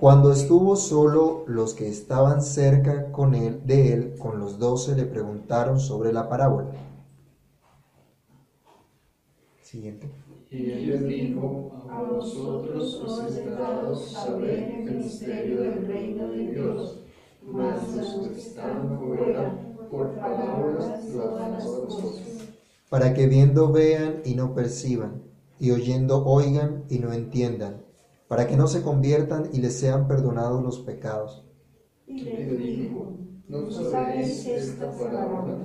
Cuando estuvo solo, los que estaban cerca con él, de él, con los doce, le preguntaron sobre la parábola. Siguiente. Y él dijo, a vosotros os es dado saber el misterio del reino de Dios, mas los que están fuera, por palabras han vosotros. Para que viendo vean y no perciban, y oyendo oigan y no entiendan, para que no se conviertan y les sean perdonados los pecados. Y le dijo, ¿no sabéis esta parábola?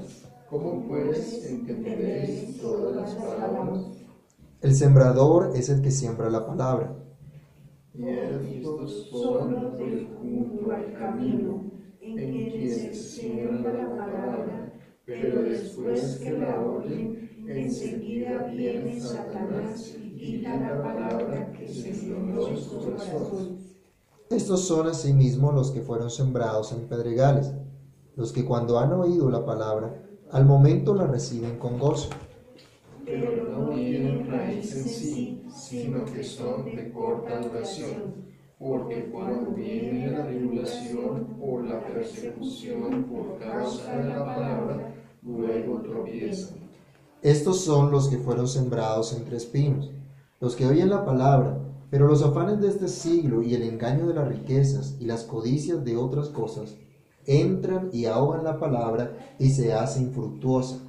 ¿Cómo pues entenderéis todas las parábolas? El sembrador es el que siembra la palabra. Y estos son los de junto al camino, en quienes se siembra la palabra, pero después que la oyen, enseguida viene Satanás y quita la palabra que se sembró en su corazón. Estos son asimismo los que fueron sembrados en pedregales, los que cuando han oído la palabra, al momento la reciben con gozo, pero no tienen raíz en sí, sino que son de corta duración. Porque cuando viene la tribulación o la persecución por causa de la palabra, luego tropiezan. Estos son los que fueron sembrados entre espinos, los que oyen la palabra, pero los afanes de este siglo y el engaño de las riquezas y las codicias de otras cosas entran y ahogan la palabra y se hace infructuosa.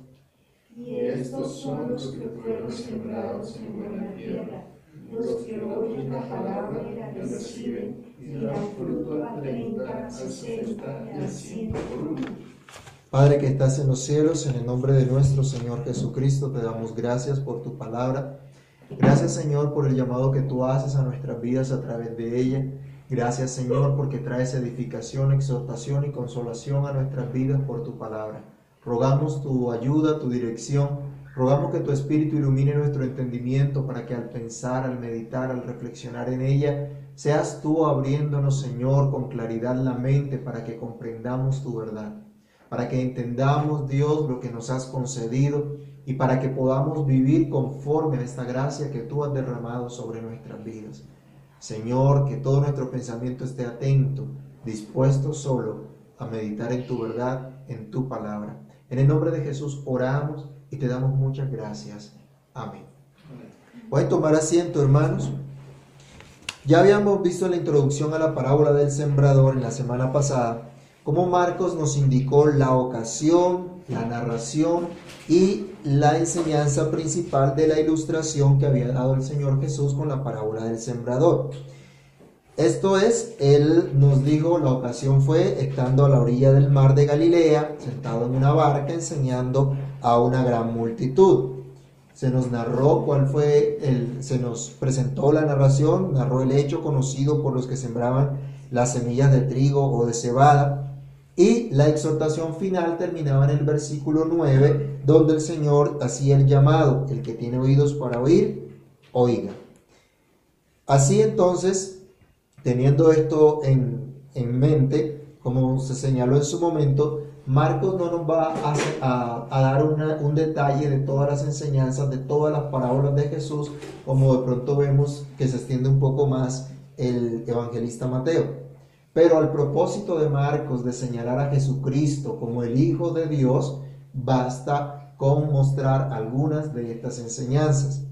Y estos son los que fueron sembrados en buena tierra, los que oyen la palabra y reciben, y dan fruto al treinta, al sesenta y al ciento por uno. Padre que estás en los cielos, en el nombre de nuestro Señor Jesucristo, te damos gracias por tu palabra. Gracias Señor por el llamado que tú haces a nuestras vidas a través de ella. Gracias Señor porque traes edificación, exhortación y consolación a nuestras vidas por tu palabra. Rogamos tu ayuda, tu dirección. Rogamos que tu Espíritu ilumine nuestro entendimiento para que al pensar, al meditar, al reflexionar en ella, seas tú abriéndonos, Señor, con claridad la mente para que comprendamos tu verdad, para que entendamos, Dios, lo que nos has concedido y para que podamos vivir conforme a esta gracia que tú has derramado sobre nuestras vidas. Señor, que todo nuestro pensamiento esté atento, dispuesto solo a meditar en tu verdad, en tu palabra. En el nombre de Jesús oramos y te damos muchas gracias. Amén. Pueden tomar asiento, hermanos. Ya habíamos visto la introducción a la parábola del sembrador en la semana pasada, cómo Marcos nos indicó la ocasión, la narración y la enseñanza principal de la ilustración que había dado el Señor Jesús con la parábola del sembrador. Esto es, él nos dijo, la ocasión fue estando a la orilla del mar de Galilea, sentado en una barca, enseñando a una gran multitud. Se nos narró cuál fue el, se nos presentó la narración, narró el hecho conocido por los que sembraban las semillas de trigo o de cebada. Y la exhortación final terminaba en el versículo 9, donde el Señor hacía el llamado, el que tiene oídos para oír, oiga. Así entonces, Teniendo esto en, en mente, como se señaló en su momento, Marcos no nos va a, a, dar un detalle de todas las enseñanzas, de todas las parábolas de Jesús, como de pronto vemos que se extiende un poco más el evangelista Mateo. Pero al propósito de Marcos de señalar a Jesucristo como el Hijo de Dios, basta con mostrar algunas de estas enseñanzas.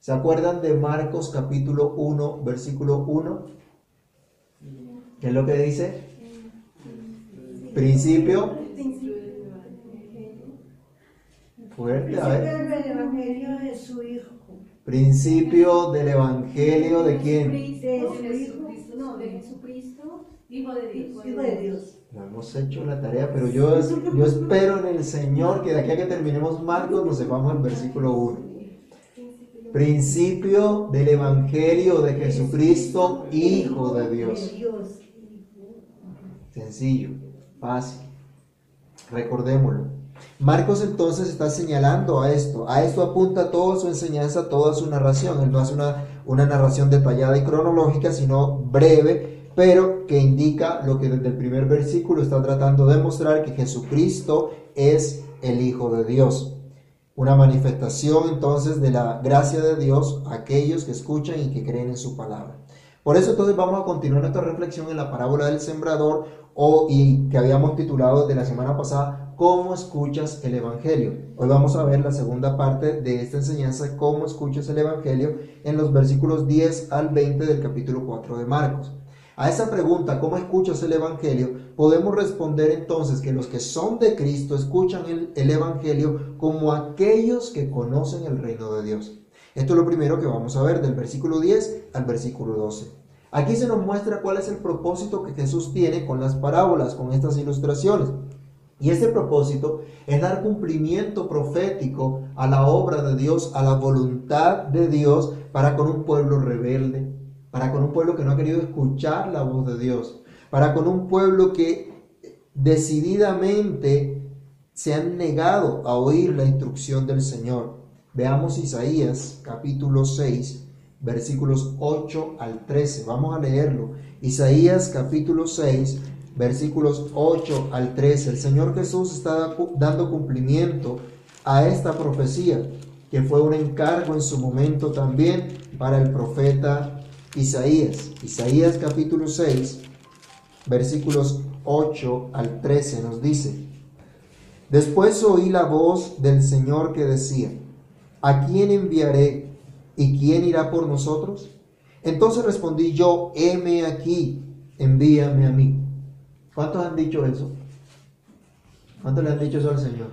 ¿Se acuerdan de Marcos capítulo 1, versículo 1? ¿Qué es lo que dice? Principio. Fuerte, a ver. Principio del Evangelio de su Hijo. Principio del Evangelio de quién? De su Hijo. No, de Jesucristo, Hijo de Dios. Hijo de Dios. No hemos hecho la tarea, pero yo, yo espero en el Señor que de aquí a que terminemos Marcos nos sepamos el versículo 1. Principio del Evangelio de Jesucristo, Hijo de Dios. De Dios. Sencillo, fácil. Recordémoslo. Marcos entonces está señalando a esto. A esto apunta toda su enseñanza, toda su narración. Él no hace una, una narración detallada y cronológica, sino breve, pero que indica lo que desde el primer versículo está tratando de mostrar, que Jesucristo es el Hijo de Dios. Una manifestación entonces de la gracia de Dios a aquellos que escuchan y que creen en su palabra. Por eso entonces vamos a continuar nuestra reflexión en la parábola del sembrador o, y que habíamos titulado de la semana pasada, ¿cómo escuchas el Evangelio? Hoy vamos a ver la segunda parte de esta enseñanza, ¿cómo escuchas el Evangelio? en los versículos 10 al 20 del capítulo 4 de Marcos. A esa pregunta, ¿cómo escuchas el Evangelio? Podemos responder entonces que los que son de Cristo escuchan el, el, Evangelio como aquellos que conocen el reino de Dios. Esto es lo primero que vamos a ver del versículo 10 al versículo 12. Aquí se nos muestra cuál es el propósito que Jesús tiene con las parábolas, con estas ilustraciones. Y ese propósito es dar cumplimiento profético a la obra de Dios, a la voluntad de Dios para con un pueblo rebelde, para con un pueblo que no ha querido escuchar la voz de Dios, para con un pueblo que decididamente se han negado a oír la instrucción del Señor. Veamos Isaías capítulo 6, versículos 8 al 13. Vamos a leerlo. Isaías capítulo 6, versículos 8 al 13. El Señor Jesús está dando cumplimiento a esta profecía, que fue un encargo en su momento también para el profeta Isaías. Isaías capítulo 6, versículos 8 al 13 nos dice, Después oí la voz del Señor que decía, ¿a quién enviaré y quién irá por nosotros? Entonces respondí yo, heme aquí, envíame a mí. ¿Cuántos han dicho eso? ¿Cuántos le han dicho eso al Señor?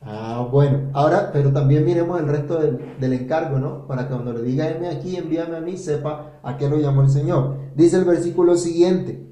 Ah, bueno. Ahora, pero también miremos el resto del, del, encargo, ¿no? Para que cuando le diga, aquí, envíame a mí, sepa a qué lo llamó el Señor. Dice el versículo siguiente.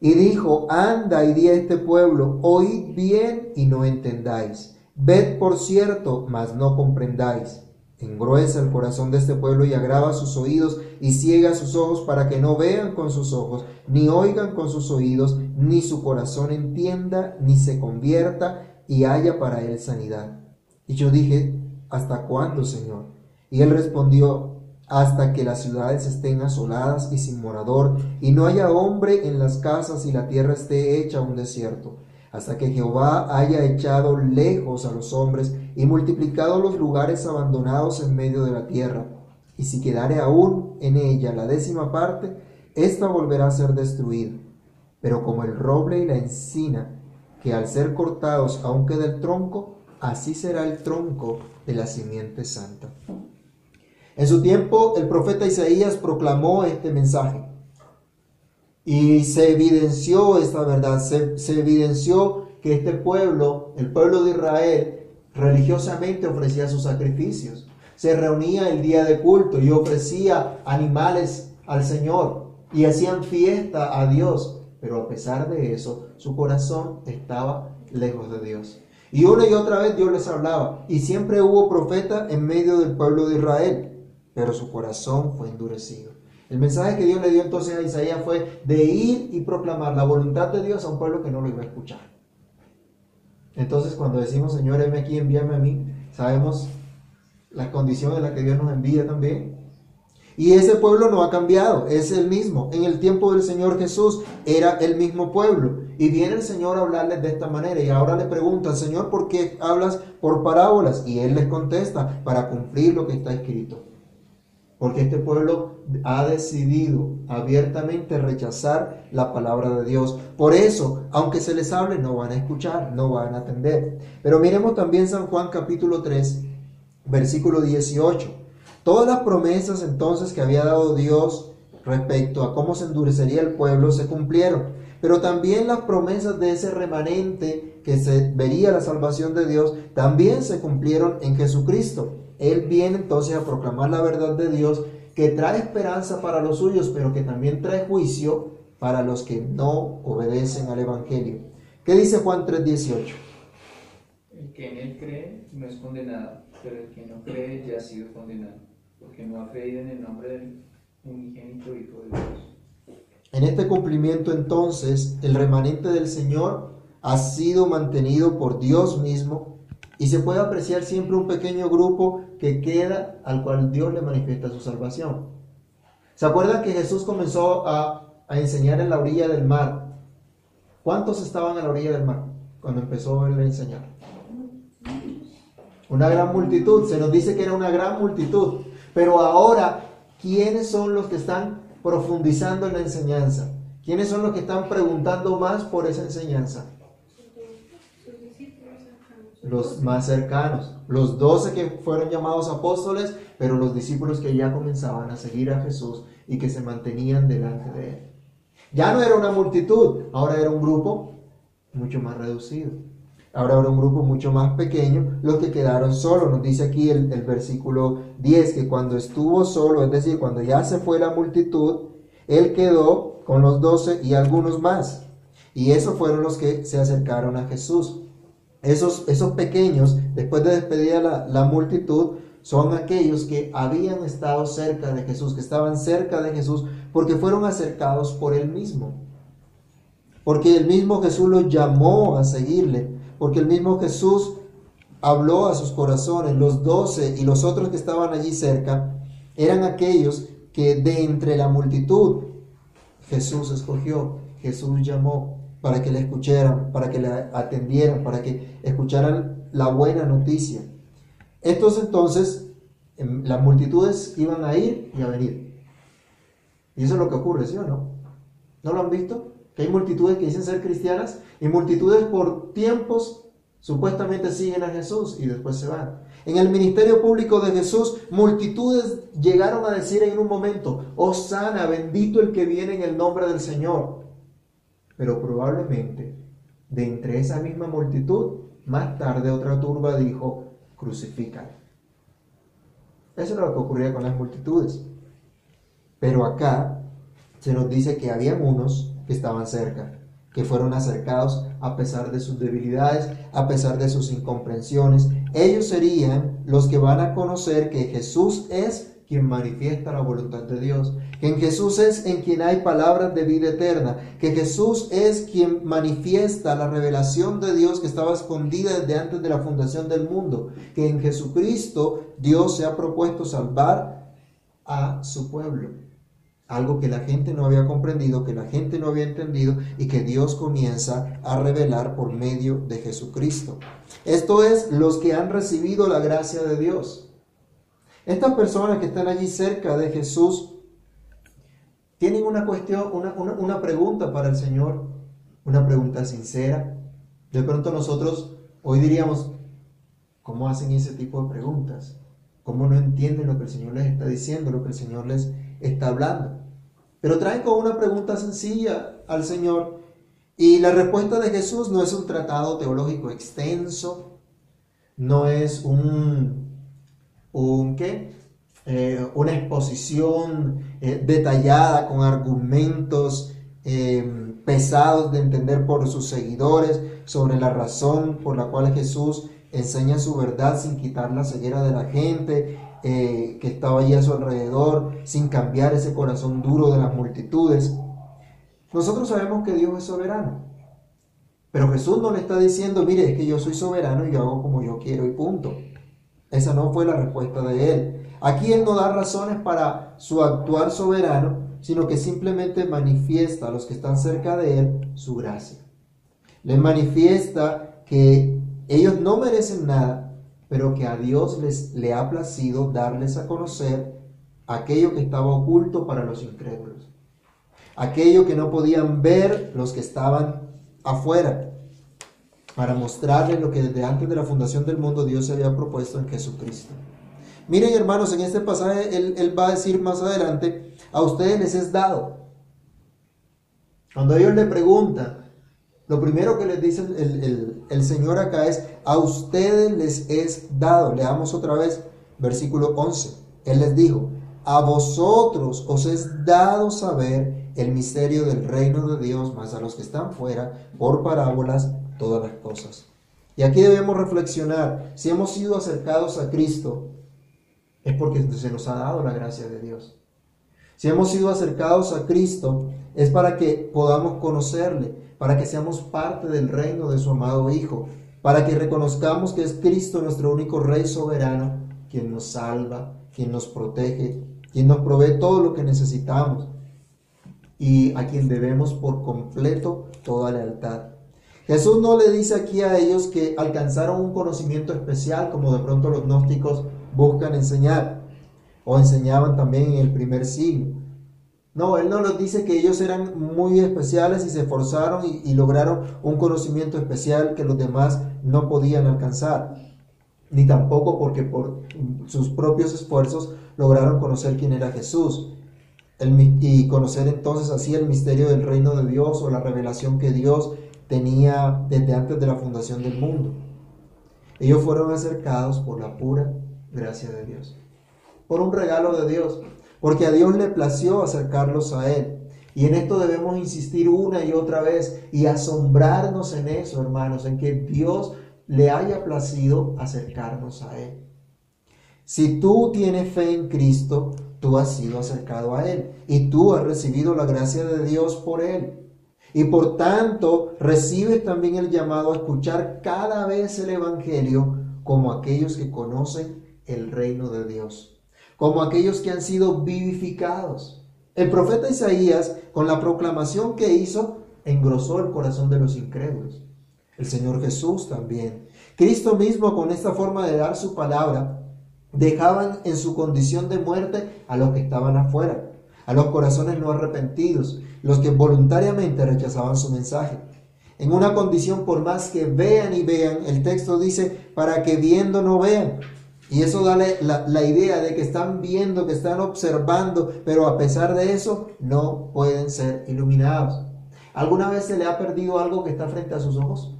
Y dijo, anda y di a este pueblo, oíd bien y no entendáis. Ved por cierto, mas no comprendáis. Engruesa el corazón de este pueblo y agrava sus oídos y ciega sus ojos para que no vean con sus ojos, ni oigan con sus oídos, ni su corazón entienda, ni se convierta y haya para él sanidad. Y yo dije, ¿hasta cuándo, Señor? Y él respondió, hasta que las ciudades estén asoladas y sin morador, y no haya hombre en las casas y la tierra esté hecha un desierto hasta que Jehová haya echado lejos a los hombres y multiplicado los lugares abandonados en medio de la tierra. Y si quedare aún en ella la décima parte, ésta volverá a ser destruida. Pero como el roble y la encina, que al ser cortados aún queda el tronco, así será el tronco de la simiente santa. En su tiempo, el profeta Isaías proclamó este mensaje. Y se evidenció esta verdad, se, se, evidenció que este pueblo, el pueblo de Israel, religiosamente ofrecía sus sacrificios. Se reunía el día de culto y ofrecía animales al Señor y hacían fiesta a Dios. Pero a pesar de eso, su corazón estaba lejos de Dios. Y una y otra vez Dios les hablaba. Y siempre hubo profeta en medio del pueblo de Israel. Pero su corazón fue endurecido. El mensaje que Dios le dio entonces a Isaías fue de ir y proclamar la voluntad de Dios a un pueblo que no lo iba a escuchar. Entonces cuando decimos, Señor, heme aquí, envíame a mí, sabemos la condición en la que Dios nos envía también. Y ese pueblo no ha cambiado, es el mismo. En el tiempo del Señor Jesús era el mismo pueblo. Y viene el Señor a hablarles de esta manera. Y ahora le preguntan, Señor, ¿por qué hablas por parábolas? Y Él les contesta, para cumplir lo que está escrito. Porque este pueblo ha decidido abiertamente rechazar la palabra de Dios. Por eso, aunque se les hable, no van a escuchar, no van a atender. Pero miremos también San Juan capítulo 3, versículo 18. Todas las promesas entonces que había dado Dios respecto a cómo se endurecería el pueblo se cumplieron. Pero también las promesas de ese remanente que se vería la salvación de Dios también se cumplieron en Jesucristo. Él viene entonces a proclamar la verdad de Dios que trae esperanza para los suyos, pero que también trae juicio para los que no obedecen al Evangelio. ¿Qué dice Juan 3:18? El que en él cree no es condenado, pero el que no cree ya ha sido condenado, porque no ha creído en el nombre del unigénito Hijo de Dios. En este cumplimiento entonces, el remanente del Señor ha sido mantenido por Dios mismo y se puede apreciar siempre un pequeño grupo que queda al cual Dios le manifiesta su salvación. ¿Se acuerdan que Jesús comenzó a, a enseñar en la orilla del mar? ¿Cuántos estaban a la orilla del mar cuando empezó él a enseñar? Una gran multitud. Se nos dice que era una gran multitud. Pero ahora, ¿quiénes son los que están profundizando en la enseñanza? ¿Quiénes son los que están preguntando más por esa enseñanza? Los más cercanos, los doce que fueron llamados apóstoles, pero los discípulos que ya comenzaban a seguir a Jesús y que se mantenían delante de él. Ya no era una multitud, ahora era un grupo mucho más reducido. Ahora era un grupo mucho más pequeño, los que quedaron solos. Nos dice aquí el, el, versículo 10 que cuando estuvo solo, es decir, cuando ya se fue la multitud, él quedó con los doce y algunos más. Y esos fueron los que se acercaron a Jesús. Esos, esos pequeños, después de despedir a la, la multitud, son aquellos que habían estado cerca de Jesús, que estaban cerca de Jesús, porque fueron acercados por él mismo. Porque el mismo Jesús los llamó a seguirle, porque el mismo Jesús habló a sus corazones. Los doce y los otros que estaban allí cerca eran aquellos que de entre la multitud Jesús escogió, Jesús llamó para que le escucharan, para que le atendieran, para que escucharan la buena noticia. Estos entonces, em, las multitudes iban a ir y a venir. Y eso es lo que ocurre, ¿sí o no? ¿No lo han visto? Que hay multitudes que dicen ser cristianas y multitudes por tiempos supuestamente siguen a Jesús y después se van. En el ministerio público de Jesús, multitudes llegaron a decir en un momento, sana, bendito el que viene en el nombre del Señor. Pero probablemente de entre esa misma multitud, más tarde otra turba dijo, crucifican. Eso es lo que ocurría con las multitudes. Pero acá se nos dice que había unos que estaban cerca, que fueron acercados a pesar de sus debilidades, a pesar de sus incomprensiones. Ellos serían los que van a conocer que Jesús es quien manifiesta la voluntad de Dios, que en Jesús es en quien hay palabras de vida eterna, que Jesús es quien manifiesta la revelación de Dios que estaba escondida desde antes de la fundación del mundo, que en Jesucristo Dios se ha propuesto salvar a su pueblo. Algo que la gente no había comprendido, que la gente no había entendido y que Dios comienza a revelar por medio de Jesucristo. Esto es los que han recibido la gracia de Dios. Estas personas que están allí cerca de Jesús tienen una cuestión, una, una, pregunta para el Señor, una pregunta sincera. De pronto nosotros hoy diríamos, ¿cómo hacen ese tipo de preguntas? ¿Cómo no entienden lo que el Señor les está diciendo, lo que el Señor les está hablando? Pero traen con una pregunta sencilla al Señor y la respuesta de Jesús no es un tratado teológico extenso, no es un, un. Eh, una exposición eh, detallada con argumentos eh, pesados de entender por sus seguidores sobre la razón por la cual Jesús enseña su verdad sin quitar la ceguera de la gente que estaba allí a su alrededor, sin cambiar ese corazón duro de las multitudes. Nosotros sabemos que Dios es soberano. Pero Jesús no le está diciendo, mire, es que yo soy soberano y yo hago como yo quiero y punto. Esa no fue la respuesta de él. Aquí Él no da razones para su actuar soberano, sino que simplemente manifiesta a los que están cerca de Él su gracia. Les manifiesta que ellos no merecen nada, pero que a Dios les le ha placido darles a conocer aquello que estaba oculto para los incrédulos. Aquello que no podían ver los que estaban afuera, para mostrarles lo que desde antes de la fundación del mundo Dios se había propuesto en Jesucristo. Miren hermanos, en este pasaje él, va a decir más adelante, a ustedes les es dado. Cuando ellos le preguntan, lo primero que les dice el, el, Señor acá es, a ustedes les es dado. Leamos otra vez, versículo 11. Él les dijo, a vosotros os es dado saber el misterio del reino de Dios, más a los que están fuera, por parábolas, todas las cosas. Y aquí debemos reflexionar, si hemos sido acercados a Cristo, es porque se nos ha dado la gracia de Dios. Si hemos sido acercados a Cristo, es para que podamos conocerle, para que seamos parte del reino de su amado Hijo, para que reconozcamos que es Cristo nuestro único Rey soberano, quien nos salva, quien nos protege, quien nos provee todo lo que necesitamos y a quien debemos por completo toda lealtad. Jesús no le dice aquí a ellos que alcanzaron un conocimiento especial como de pronto los gnósticos buscan enseñar o enseñaban también en el primer siglo. No, Él no nos dice que ellos eran muy especiales y se esforzaron y, lograron un conocimiento especial que los demás no podían alcanzar. Ni tampoco porque por sus propios esfuerzos lograron conocer quién era Jesús. Y conocer entonces así el misterio del reino de Dios o la revelación que Dios tenía desde antes de la fundación del mundo. Ellos fueron acercados por la pura gracia de Dios, por un regalo de Dios, porque a Dios le plació acercarlos a Él. Y en esto debemos insistir una y otra vez y asombrarnos en eso, hermanos, en que Dios le haya placido acercarnos a Él. Si tú tienes fe en Cristo, tú has sido acercado a Él y tú has recibido la gracia de Dios por Él. Y por tanto, recibes también el llamado a escuchar cada vez el Evangelio como aquellos que conocen el reino de Dios, como aquellos que han sido vivificados. El profeta Isaías, con la proclamación que hizo, engrosó el corazón de los incrédulos. El Señor Jesús también. Cristo mismo, con esta forma de dar su palabra, dejaban en su condición de muerte a los que estaban afuera, a los corazones no arrepentidos, los que voluntariamente rechazaban su mensaje. En una condición por más que vean y vean, el texto dice, para que viendo no vean. Y eso da la, la idea de que están viendo, que están observando, pero a pesar de eso no pueden ser iluminados. ¿Alguna vez se le ha perdido algo que está frente a sus ojos?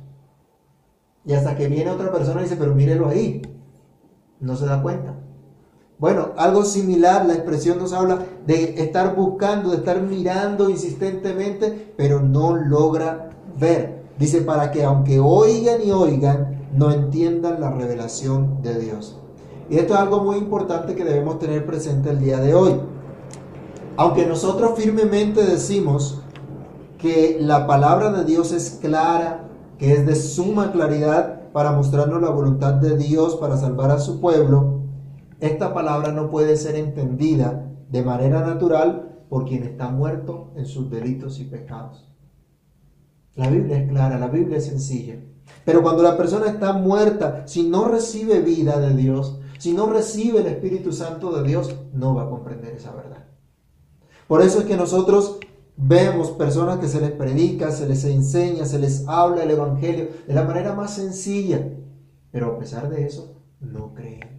Y hasta que viene otra persona y dice, pero mírelo ahí, no se da cuenta. Bueno, algo similar, la expresión nos habla de estar buscando, de estar mirando insistentemente, pero no logra ver. Dice, para que aunque oigan y oigan, no entiendan la revelación de Dios. Y esto es algo muy importante que debemos tener presente el día de hoy. Aunque nosotros firmemente decimos que la palabra de Dios es clara, que es de suma claridad para mostrarnos la voluntad de Dios para salvar a su pueblo, esta palabra no puede ser entendida de manera natural por quien está muerto en sus delitos y pecados. La Biblia es clara, la Biblia es sencilla. Pero cuando la persona está muerta, si no recibe vida de Dios, si no recibe el Espíritu Santo de Dios, no va a comprender esa verdad. Por eso es que nosotros vemos personas que se les predica, se les enseña, se les habla el Evangelio de la manera más sencilla, pero a pesar de eso, no creen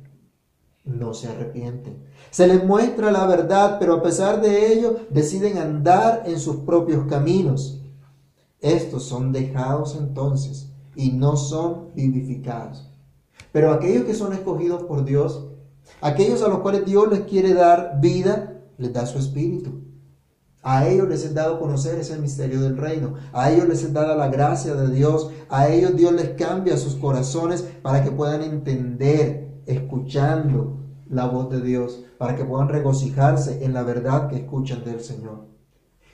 no se arrepienten. Se les muestra la verdad, pero a pesar de ello deciden andar en sus propios caminos. Estos son dejados entonces y no son vivificados. Pero aquellos que son escogidos por Dios, aquellos a los cuales Dios les quiere dar vida, les da su espíritu. A ellos les es dado conocer ese misterio del reino. A ellos les es dada la gracia de Dios. A ellos Dios les cambia sus corazones para que puedan entender escuchando la voz de Dios, para que puedan regocijarse en la verdad que escuchan del Señor.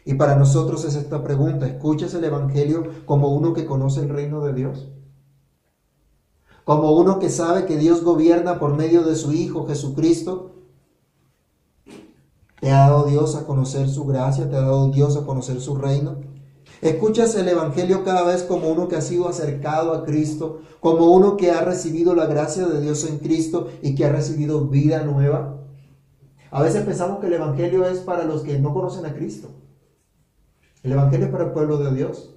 Y para nosotros es esta pregunta, ¿escuchas el Evangelio como uno que conoce el reino de Dios? Como uno que sabe que Dios gobierna por medio de su Hijo Jesucristo. ¿Te ha dado Dios a conocer su gracia? ¿Te ha dado Dios a conocer su reino? Escuchas el Evangelio cada vez como uno que ha sido acercado a Cristo, como uno que ha recibido la gracia de Dios en Cristo y que ha recibido vida nueva. A veces pensamos que el Evangelio es para los que no conocen a Cristo. El Evangelio es para el pueblo de Dios.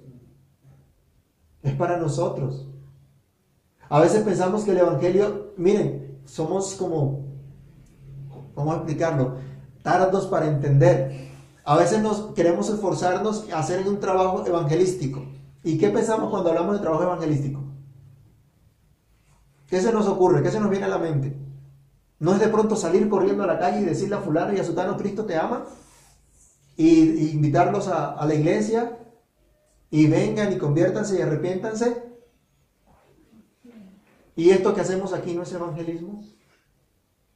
Es para nosotros. A veces pensamos que el Evangelio, miren, somos como, ¿cómo explicarlo? Tardos para entender. A veces nos queremos esforzarnos a hacer un trabajo evangelístico. ¿Y qué pensamos cuando hablamos de trabajo evangelístico? ¿Qué se nos ocurre? ¿Qué se nos viene a la mente? ¿No es de pronto salir corriendo a la calle y decirle a fulano y a sutano Cristo te ama? Y, invitarlos a, a la iglesia y vengan y conviértanse y arrepiéntanse. ¿Y esto que hacemos aquí no es evangelismo?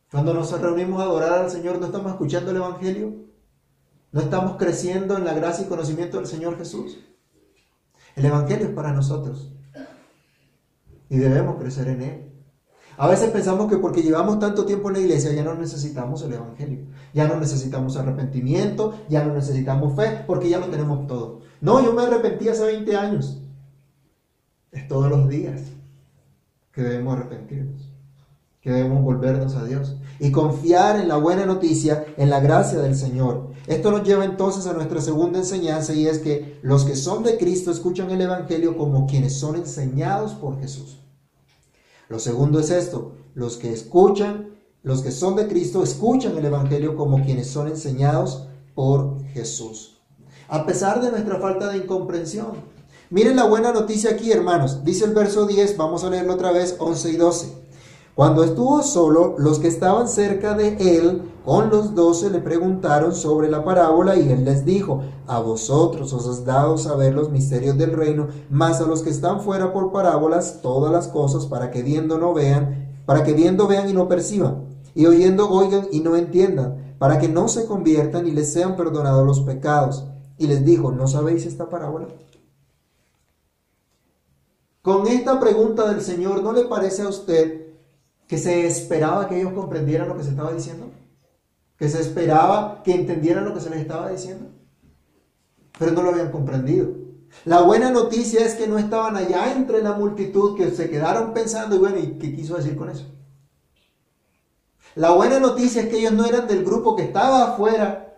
Cuando nos reunimos a adorar al Señor, ¿no estamos escuchando el Evangelio? ¿No estamos creciendo en la gracia y conocimiento del Señor Jesús? El Evangelio es para nosotros. Y debemos crecer en Él. A veces pensamos que porque llevamos tanto tiempo en la iglesia ya no necesitamos el Evangelio. Ya no necesitamos arrepentimiento, ya no necesitamos fe, porque ya lo tenemos todo. No, yo me arrepentí hace 20 años. Es todos los días que debemos arrepentirnos. Que debemos volvernos a Dios y confiar en la buena noticia, en la gracia del Señor. Esto nos lleva entonces a nuestra segunda enseñanza y es que los que son de Cristo escuchan el Evangelio como quienes son enseñados por Jesús. Lo segundo es esto, los que escuchan, los que son de Cristo escuchan el Evangelio como quienes son enseñados por Jesús. A pesar de nuestra falta de incomprensión. Miren la buena noticia aquí, hermanos. Dice el verso 10, vamos a leerlo otra vez, 11 y 12. Cuando estuvo solo, los que estaban cerca de él con los doce le preguntaron sobre la parábola y él les dijo, a vosotros os has dado saber los misterios del reino, mas a los que están fuera por parábolas todas las cosas para que viendo no vean, para que viendo vean y no perciban, y oyendo oigan y no entiendan, para que no se conviertan y les sean perdonados los pecados. Y les dijo, ¿no sabéis esta parábola? Con esta pregunta del Señor, ¿no le parece a usted que se esperaba que ellos comprendieran lo que se estaba diciendo, que se esperaba que entendieran lo que se les estaba diciendo, pero no lo habían comprendido. La buena noticia es que no estaban allá entre la multitud, que se quedaron pensando, y bueno, ¿y qué quiso decir con eso? La buena noticia es que ellos no eran del grupo que estaba afuera,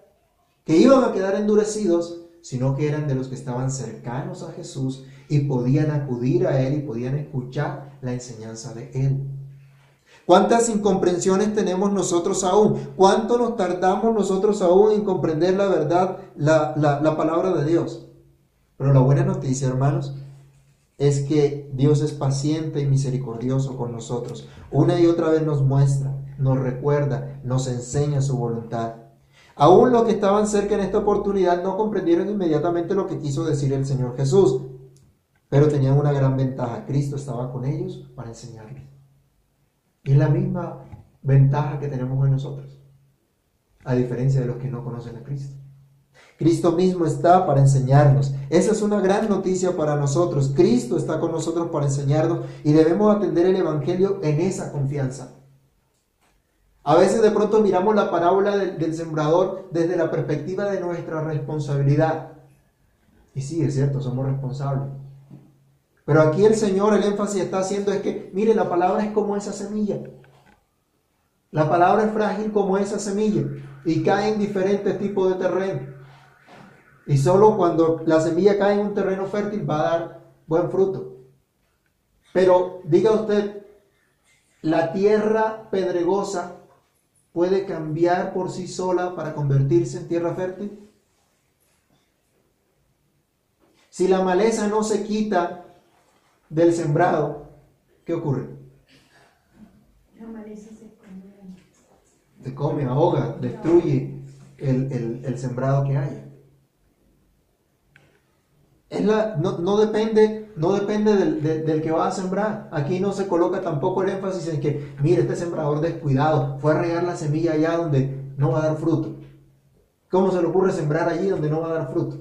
que iban a quedar endurecidos, sino que eran de los que estaban cercanos a Jesús y podían acudir a Él y podían escuchar la enseñanza de Él. ¿Cuántas incomprensiones tenemos nosotros aún? ¿Cuánto nos tardamos nosotros aún en comprender la verdad, la, la, palabra de Dios? Pero la buena noticia, hermanos, es que Dios es paciente y misericordioso con nosotros. Una y otra vez nos muestra, nos recuerda, nos enseña su voluntad. Aún los que estaban cerca en esta oportunidad no comprendieron inmediatamente lo que quiso decir el Señor Jesús, pero tenían una gran ventaja. Cristo estaba con ellos para enseñarles. Es la misma ventaja que tenemos hoy nosotros, a diferencia de los que no conocen a Cristo. Cristo mismo está para enseñarnos. Esa es una gran noticia para nosotros. Cristo está con nosotros para enseñarnos y debemos atender el Evangelio en esa confianza. A veces de pronto miramos la parábola del, del, sembrador desde la perspectiva de nuestra responsabilidad. Y sí, es cierto, somos responsables. Pero aquí el Señor, el énfasis está haciendo es que, mire, la palabra es como esa semilla. La palabra es frágil como esa semilla y cae en diferentes tipos de terreno. Y solo cuando la semilla cae en un terreno fértil va a dar buen fruto. Pero diga usted, ¿la tierra pedregosa puede cambiar por sí sola para convertirse en tierra fértil? Si la maleza no se quita del sembrado, ¿qué ocurre? La maleza se come. Se come, ahoga, destruye el, sembrado que hay. Es la, no, depende, no depende del, del, que va a sembrar. Aquí no se coloca tampoco el énfasis en que, mire, este sembrador descuidado fue a regar la semilla allá donde no va a dar fruto. ¿Cómo se le ocurre sembrar allí donde no va a dar fruto?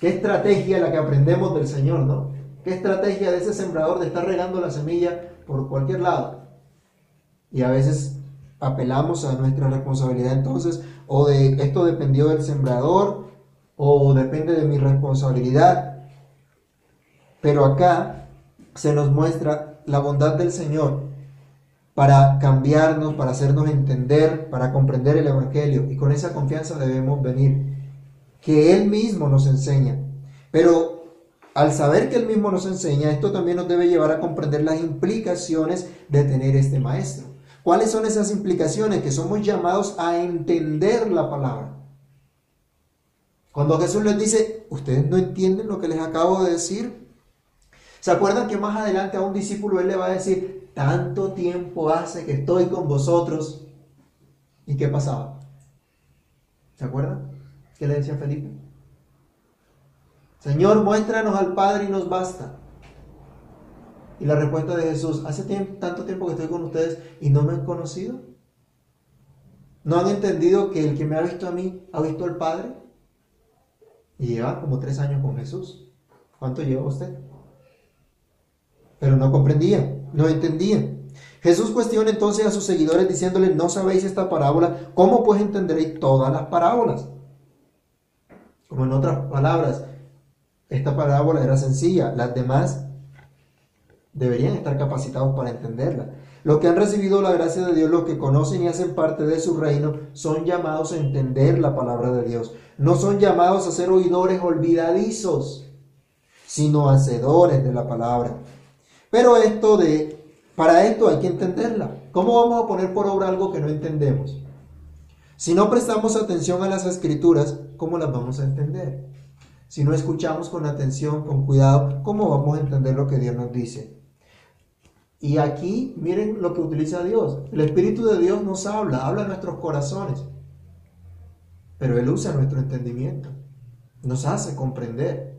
¿Qué estrategia la que aprendemos del Señor, no? ¿Qué estrategia de ese sembrador de estar regando la semilla por cualquier lado? Y a veces apelamos a nuestra responsabilidad entonces, o de esto dependió del sembrador, o depende de mi responsabilidad. Pero acá se nos muestra la bondad del Señor para cambiarnos, para hacernos entender, para comprender el Evangelio. Y con esa confianza debemos venir. Que Él mismo nos enseña. Pero al saber que Él mismo nos enseña, esto también nos debe llevar a comprender las implicaciones de tener este maestro. ¿Cuáles son esas implicaciones? Que somos llamados a entender la palabra. Cuando Jesús les dice, ¿ustedes no entienden lo que les acabo de decir? ¿Se acuerdan que más adelante a un discípulo Él le va a decir, tanto tiempo hace que estoy con vosotros? ¿Y qué pasaba? ¿Se acuerdan? ¿Qué le decía Felipe? Señor, muéstranos al Padre y nos basta. Y la respuesta de Jesús, hace tanto tiempo que estoy con ustedes y no me han conocido. ¿No han entendido que el que me ha visto a mí ha visto al Padre? Y lleva como tres años con Jesús. ¿Cuánto lleva usted? Pero no comprendían, no entendían. Jesús cuestiona entonces a sus seguidores diciéndoles, no sabéis esta parábola, ¿cómo pues entenderéis todas las parábolas? Como en otras palabras, esta parábola era sencilla, las demás deberían estar capacitados para entenderla. Los que han recibido la gracia de Dios, los que conocen y hacen parte de su reino, son llamados a entender la palabra de Dios. No son llamados a ser oidores olvidadizos, sino hacedores de la palabra. Pero esto de, para esto hay que entenderla. ¿Cómo vamos a poner por obra algo que no entendemos? Si no prestamos atención a las escrituras, ¿cómo las vamos a entender? Si no escuchamos con atención, con cuidado, ¿cómo vamos a entender lo que Dios nos dice? Y aquí miren lo que utiliza Dios. El Espíritu de Dios nos habla, habla a nuestros corazones. Pero Él usa nuestro entendimiento. Nos hace comprender.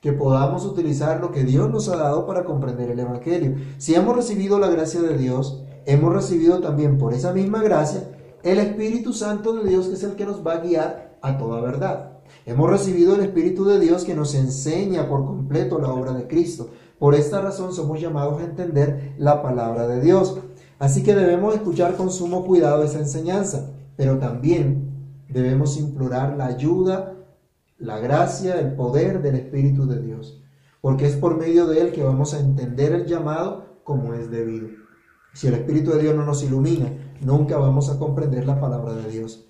Que podamos utilizar lo que Dios nos ha dado para comprender el Evangelio. Si hemos recibido la gracia de Dios, hemos recibido también por esa misma gracia el Espíritu Santo de Dios, que es el que nos va a guiar a toda verdad. Hemos recibido el Espíritu de Dios que nos enseña por completo la obra de Cristo. Por esta razón somos llamados a entender la palabra de Dios. Así que debemos escuchar con sumo cuidado esa enseñanza, pero también debemos implorar la ayuda, la gracia, el poder del Espíritu de Dios, porque es por medio de él que vamos a entender el llamado como es debido. Si el Espíritu de Dios no nos ilumina, nunca vamos a comprender la palabra de Dios.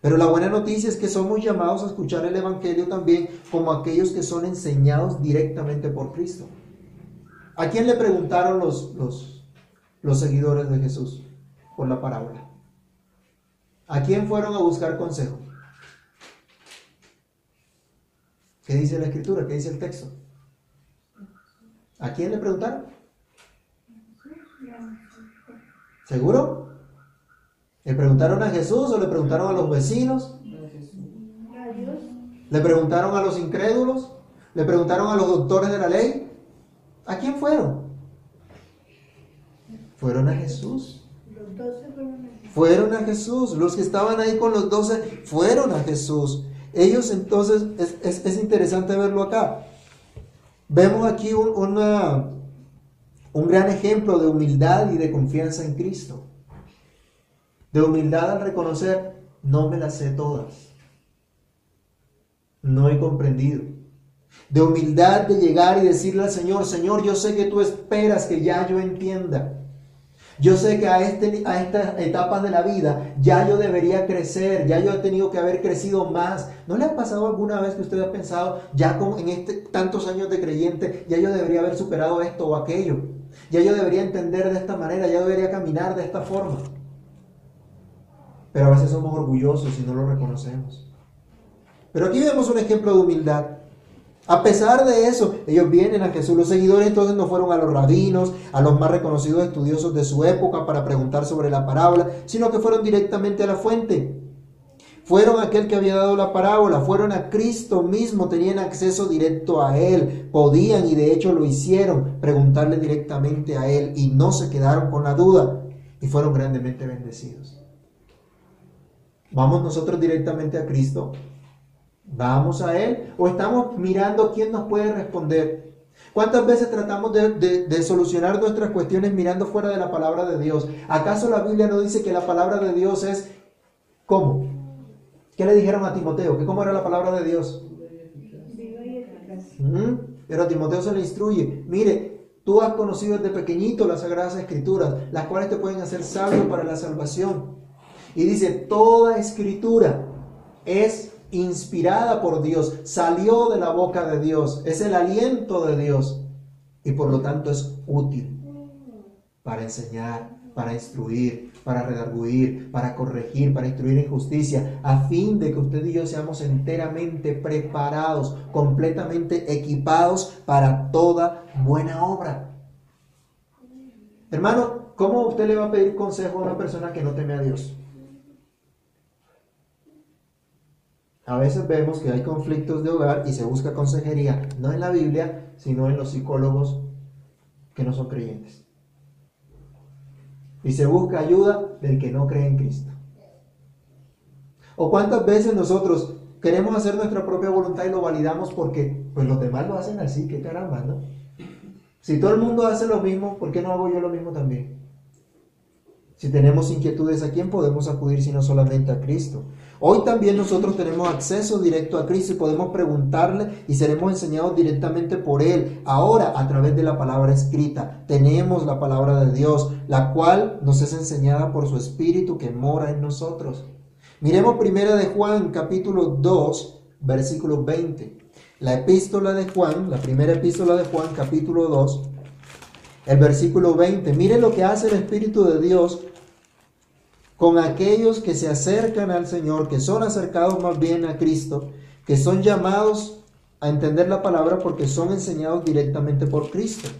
Pero la buena noticia es que somos llamados a escuchar el Evangelio también como aquellos que son enseñados directamente por Cristo. ¿A quién le preguntaron los, los, seguidores de Jesús por la parábola? ¿A quién fueron a buscar consejo? ¿Qué dice la escritura? ¿Qué dice el texto? ¿A quién le preguntaron? ¿Seguro? ¿Le preguntaron a Jesús o le preguntaron a los vecinos? ¿Le preguntaron a los incrédulos? ¿Le preguntaron a los doctores de la ley? ¿A quién fueron? Fueron a Jesús. Fueron a Jesús. Los que estaban ahí con los doce fueron a Jesús. Ellos entonces, es, es- es interesante verlo acá. Vemos aquí un, una- un gran ejemplo de humildad y de confianza en Cristo. De humildad al reconocer, no me las sé todas. No he comprendido. De humildad de llegar y decirle al Señor, Señor, yo sé que tú esperas que ya yo entienda. Yo sé que a, este, a estas etapas de la vida ya yo debería crecer, ya yo he tenido que haber crecido más. ¿No le ha pasado alguna vez que usted ha pensado, ya con, en este, tantos años de creyente, ya yo debería haber superado esto o aquello? Ya yo debería entender de esta manera, ya debería caminar de esta forma. Pero a veces somos orgullosos y no lo reconocemos. Pero aquí vemos un ejemplo de humildad. A pesar de eso, ellos vienen a Jesús. Los seguidores entonces no fueron a los rabinos, a los más reconocidos estudiosos de su época para preguntar sobre la parábola, sino que fueron directamente a la fuente. Fueron aquel que había dado la parábola, fueron a Cristo mismo, tenían acceso directo a Él, podían y de hecho lo hicieron, preguntarle directamente a Él y no se quedaron con la duda y fueron grandemente bendecidos. ¿Vamos nosotros directamente a Cristo? ¿Vamos a Él? ¿O estamos mirando quién nos puede responder? ¿Cuántas veces tratamos de, de- de solucionar nuestras cuestiones mirando fuera de la palabra de Dios? ¿Acaso la Biblia no dice que la palabra de Dios es cómo? ¿Qué le dijeron a Timoteo? ¿Que cómo era la palabra de Dios? Ujú. Pero a Timoteo se le instruye, mire, tú has conocido desde pequeñito las Sagradas Escrituras, las cuales te pueden hacer sabio para la salvación. Y dice, toda escritura es inspirada por Dios, salió de la boca de Dios, es el aliento de Dios y por lo tanto es útil para enseñar, para instruir, para redarguir, para corregir, para instruir en justicia, a fin de que usted y yo seamos enteramente preparados, completamente equipados para toda buena obra. Hermano, ¿cómo usted le va a pedir consejo a una persona que no teme a Dios? A veces vemos que hay conflictos de hogar y se busca consejería, no en la Biblia, sino en los psicólogos que no son creyentes. Y se busca ayuda del que no cree en Cristo. ¿O cuántas veces nosotros queremos hacer nuestra propia voluntad y lo validamos porque pues los demás lo hacen así, qué caramba, ¿no? Si todo el mundo hace lo mismo, ¿por qué no hago yo lo mismo también? Si tenemos inquietudes, ¿a quién podemos acudir sino solamente a Cristo? Hoy también nosotros tenemos acceso directo a Cristo y podemos preguntarle y seremos enseñados directamente por Él. Ahora, a través de la palabra escrita, tenemos la palabra de Dios, la cual nos es enseñada por su Espíritu que mora en nosotros. Miremos primera de Juan, capítulo 2, versículo 20. La epístola de Juan, la primera epístola de Juan, capítulo 2, el versículo 20. Miren lo que hace el Espíritu de Dios con aquellos que se acercan al Señor, que son acercados más bien a Cristo, que son llamados a entender la palabra porque son enseñados directamente por Cristo.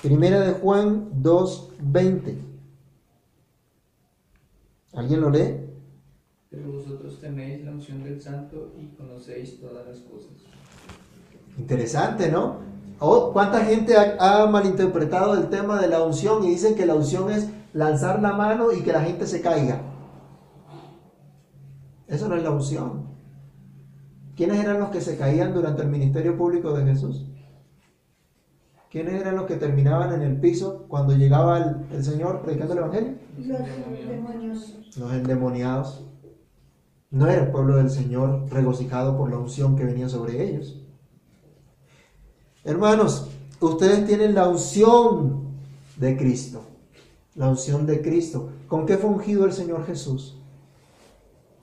Primera de Juan 2:20. ¿Alguien lo lee? Pero vosotros tenéis la unción del Santo y conocéis todas las cosas. Interesante, ¿no? Oh, ¿Cuánta gente ha, ha, malinterpretado el tema de la unción y dicen que la unción es lanzar la mano y que la gente se caiga? Eso no es la unción. ¿Quiénes eran los que se caían durante el ministerio público de Jesús? ¿Quiénes eran los que terminaban en el piso cuando llegaba el, el Señor predicando el Evangelio? Los. Los endemoniados. No era el pueblo del Señor regocijado por la unción que venía sobre ellos. Hermanos, ustedes tienen la unción de Cristo. La unción de Cristo. ¿Con qué fue ungido el Señor Jesús?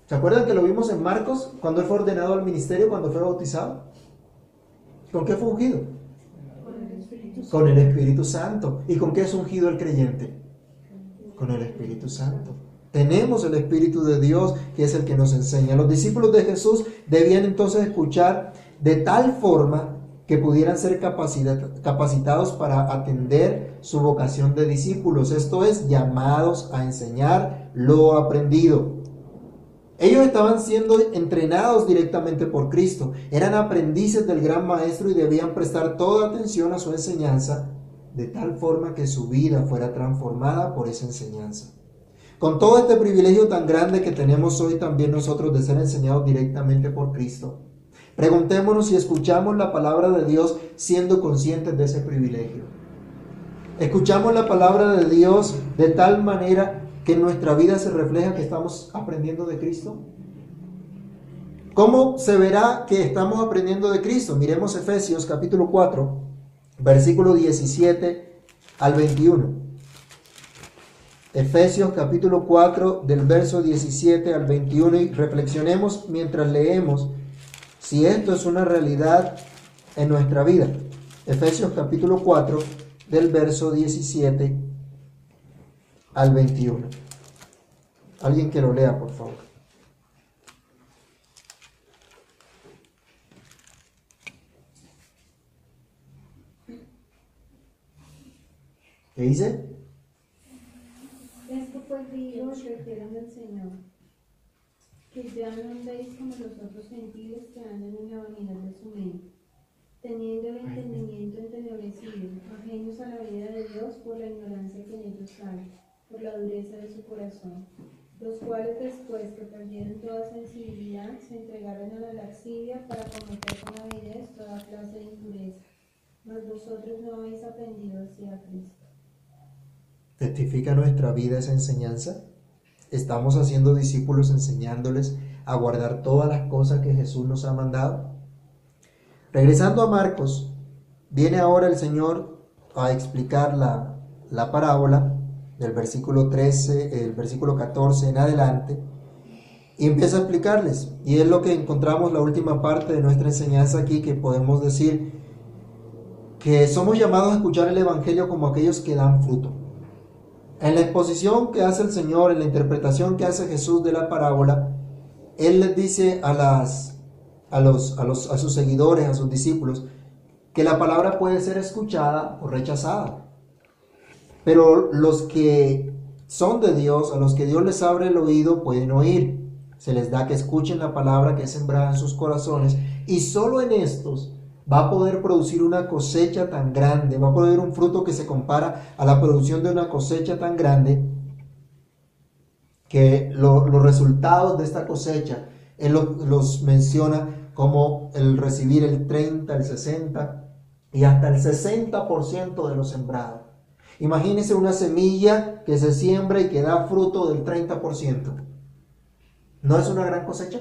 ¿Se acuerdan que lo vimos en Marcos cuando él fue ordenado al ministerio, cuando fue bautizado? ¿Con qué fue ungido? Con el Espíritu Santo. Con el Espíritu Santo. ¿Y con qué es ungido el creyente? Con el Espíritu Santo. Tenemos el Espíritu de Dios que es el que nos enseña. Los discípulos de Jesús debían entonces escuchar de tal forma que pudieran ser capacitados para atender su vocación de discípulos, esto es, llamados a enseñar lo aprendido. Ellos estaban siendo entrenados directamente por Cristo, eran aprendices del gran maestro y debían prestar toda atención a su enseñanza, de tal forma que su vida fuera transformada por esa enseñanza. Con todo este privilegio tan grande que tenemos hoy también nosotros de ser enseñados directamente por Cristo, Preguntémonos si escuchamos la palabra de Dios siendo conscientes de ese privilegio. Escuchamos la palabra de Dios de tal manera que en nuestra vida se refleja que estamos aprendiendo de Cristo. ¿Cómo se verá que estamos aprendiendo de Cristo? Miremos Efesios capítulo 4, versículo 17 al 21. Efesios capítulo 4 del verso 17 al 21 y reflexionemos mientras leemos si esto es una realidad en nuestra vida. Efesios capítulo 4 del verso 17 al 21. Alguien que lo lea, por favor. ¿Qué dice? Esto pues digo, refieren del Señor, que ya no andéis como los otros gentiles que andan en la vanidad de su mente, teniendo el entendimiento entenebrecido, ajenos a la vida de Dios por la ignorancia que en ellos hay, por la dureza de su corazón, los cuales después que perdieron toda sensibilidad, se entregaron a la laxidia para cometer con avidez toda clase de impureza. Mas vosotros no habéis aprendido hacia Cristo. ¿Testifica nuestra vida esa enseñanza? ¿Estamos haciendo discípulos enseñándoles a guardar todas las cosas que Jesús nos ha mandado? Regresando a Marcos, viene ahora el Señor a explicar la, la parábola del versículo 13, el versículo 14 en adelante, y empieza a explicarles. Y es lo que encontramos la última parte de nuestra enseñanza aquí, que podemos decir que somos llamados a escuchar el Evangelio como aquellos que dan fruto. En la exposición que hace el Señor, en la interpretación que hace Jesús de la parábola, Él les dice a, las, a, los, a, los, a sus seguidores, a sus discípulos, que la palabra puede ser escuchada o rechazada. Pero los que son de Dios, a los que Dios les abre el oído, pueden oír. Se les da que escuchen la palabra que es sembrada en sus corazones y solo en estos va a poder producir una cosecha tan grande, va a poder un fruto que se compara a la producción de una cosecha tan grande, que lo, los resultados de esta cosecha, Él lo, los menciona como el recibir el 30, el 60 y hasta el 60% de lo sembrado. Imagínense una semilla que se siembra y que da fruto del 30%. ¿No es una gran cosecha?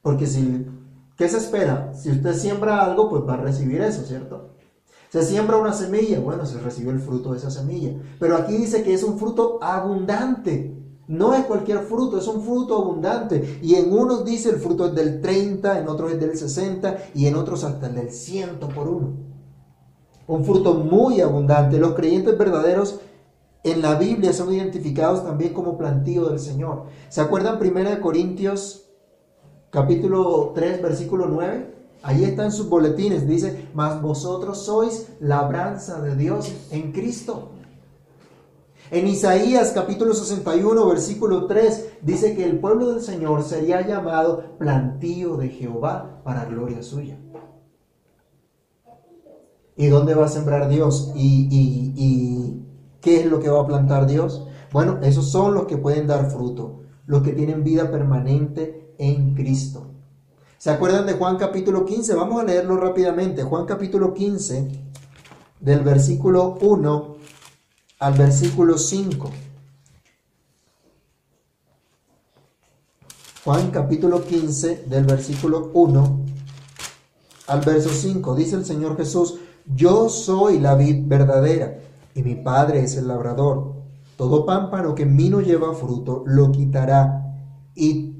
Porque si, ¿qué se espera? Si usted siembra algo, pues va a recibir eso, ¿cierto? Se siembra una semilla, bueno, se recibe el fruto de esa semilla. Pero aquí dice que es un fruto abundante. No es cualquier fruto, es un fruto abundante. Y en unos dice el fruto es del 30, en otros es del 60 y en otros hasta el del 100 por uno. Un fruto muy abundante. Los creyentes verdaderos en la Biblia son identificados también como plantío del Señor. ¿Se acuerdan 1 Corintios capítulo 3 versículo 9? Ahí está en sus boletines, dice, mas vosotros sois labranza de Dios en Cristo. En Isaías capítulo 61 versículo 3 dice que el pueblo del Señor sería llamado plantío de Jehová para gloria suya. ¿Y dónde va a sembrar Dios? ¿Y, y, y qué es lo que va a plantar Dios? Bueno, esos son los que pueden dar fruto, los que tienen vida permanente en Cristo. ¿Se acuerdan de Juan capítulo 15? Vamos a leerlo rápidamente. Juan capítulo 15, del versículo 1 al versículo 5. Juan capítulo 15, del versículo 1 al verso 5. Dice el Señor Jesús, yo soy la vid verdadera y mi Padre es el labrador. Todo pámpano que en mí no lleva fruto, lo quitará. Y